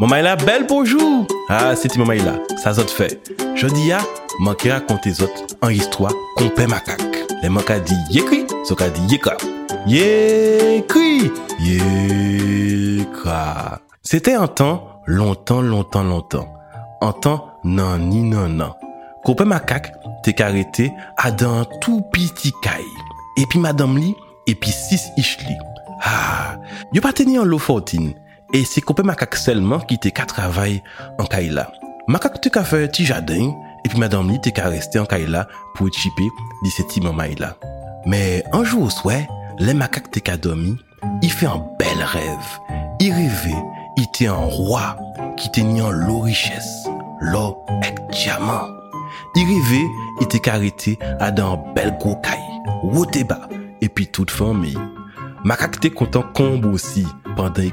Maman là, belle bonjour! Ah, c'était maman là, ça zot fait. Jodi a, manqué raconter zot en histoire complet macaque. Les manques a dit yékri, so a dit yéka. Yékri, yéka. C'était un temps, longtemps, longtemps, longtemps. Un temps, nan ni nan nan. Complet macaque, t'es arrêté à dans tout petit caille. Et puis madame li, et puis six ish li. Ah, yo pas tenu en l'eau Et c'est copain macaque seulement qui t'es qu'à travailler en Kaila. Macaque qu'à faire un petit jardin, et puis madame t'es qu'à rester en Kaila pour chipper petits moments là. Mais un jour au soir, les macaques t'es qu'à dormir, il fait un bel rêve. Il rêvait, il était un roi qui tenait en l'eau richesse, l'or avec diamant. Il rêvait, il était qu'arrêté à dans un bel gros caille, woté bas, et puis toute famille. Macaque t'es content combe aussi pendant il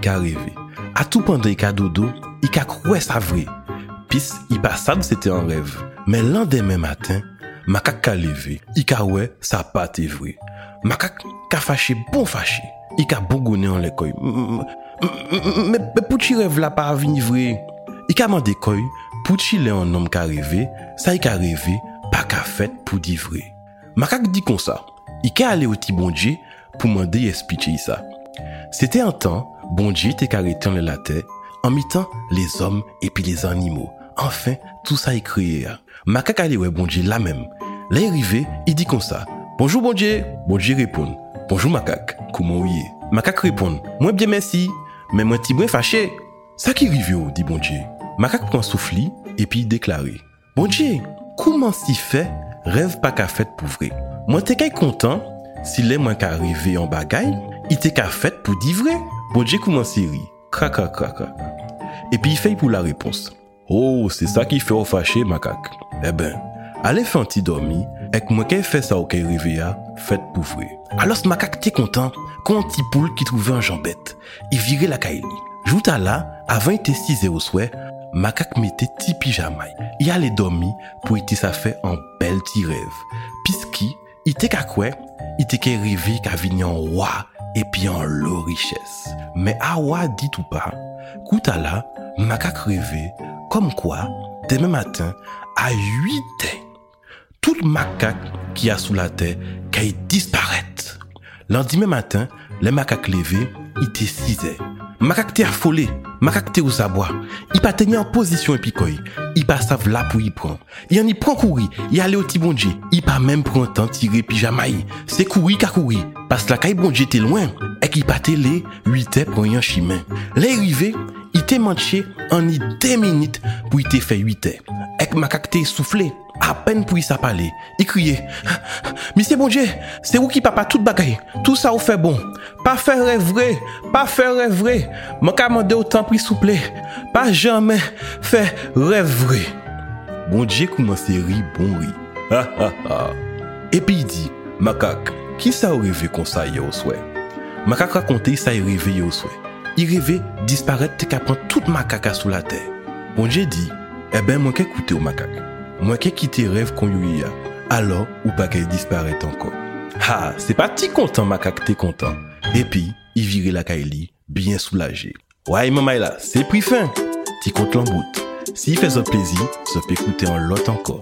Atou pandan i ka dodo, i ka kwe sa vre. Pis, i pa sa nou sete an rev. Men lan demen matin, makak ka leve, i ka we sa pa te vre. Makak ka fache bon fache, i ka bongone an lekoy. Men pou chi rev la pa avini vre. I ka mande koy, pou chi le an nom ka reve, sa i ka reve, pa ka fet pou di vre. Makak di kon sa, i ka ale ou ti bondje pou mande yespitche isa. Sete an tan, bon Dieu était arrêté en la terre, en les hommes et puis les animaux. Enfin, tout ça est créé. Macaque allait ouais bon Dieu là même. Là il arrivé, il dit comme ça. Bonjour bon Dieu. Bon Dieu répond. Bonjour macaque. Comment vous est? Macaque répond. Moi bien merci. Mais moi petit moins fâché. Ça qui arrive dit bon Dieu. Macaque prend souffle et puis il déclare. Bon Dieu, comment s'y fait rêve pas qu'a fait pour vrai? Moi t'es qu'à content s'il est moins qu'à arriver en bagaille, Bon Dje kouman siri, kraka kraka. Epi y fey pou la repons. Oh, se sa ki fe ou fache makak. E ben, ale fe an ti dormi, ek mwen ke fe sa ou ke rive ya, fet pou vwe. Alos makak te kontan, kon ti poul ki trouve an jambet. I vire la kaili. Jouta la, avan ite 6 e ou swè, makak mette ti pijamay. I ale dormi pou ite sa fe an bel ti rev. Piski, ite kakwe, ite ke rive ka vinyan waa. Qu'à et puis en l'eau richesse. Mais Awa dit ou pas, Kouta là, macaque rêvait, comme quoi, demain matin, à 8 heures, tout le macaque qui a sous la terre, qu'il disparaît. Lendemain matin, les macaques levés, il était 6 heures. Macaque t'es affolé, macaque t'es aux abois. Il pas tenir en position et i pa sav la pou i pran. Yan i pran kouri, i ale oti bonje, i pa menm pran tan tire pi jamay. Se kouri ka kouri, pas la kay bonje te lwen, ek i pa te le, 8 e pran yan chimen. Le rive, te manche an ni 10 minit pou ite fe 8 e. Ek makak te soufle, apen pou y sa pale, y kriye, Misye bonje, se ou ki papa tout bagay, tout sa ou fe bon, pa fe revre, pa fe revre, man ka mande ou tan pri souple, pa jamen fe revre. Bonje koumanse ri bon ri, ha ha ha. Epi y di, makak, ki sa ou revre kon sa ye ou swè? Makak rakonte sa e y revre ye ou swè. Il rêvait disparaître t'es qu'à prendre toute macaque sous la terre. Bon Dieu dit, eh ben moi qu'écouter au macaque. Moi qui quitté rêve qu'on y a. Alors, ou pas qu'elle disparaît encore? Ah, c'est pas ti content macaque t'es content. Et puis, il virait la Kaili, bien soulagé. Ouais, maman c'est pris fin. Ti compte l'embout. S'il fait ça plaisir, ça peut écouter en lot encore.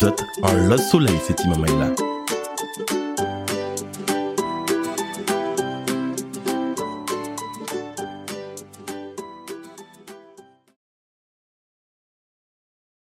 tot un oh, lot soleil cet imamel là.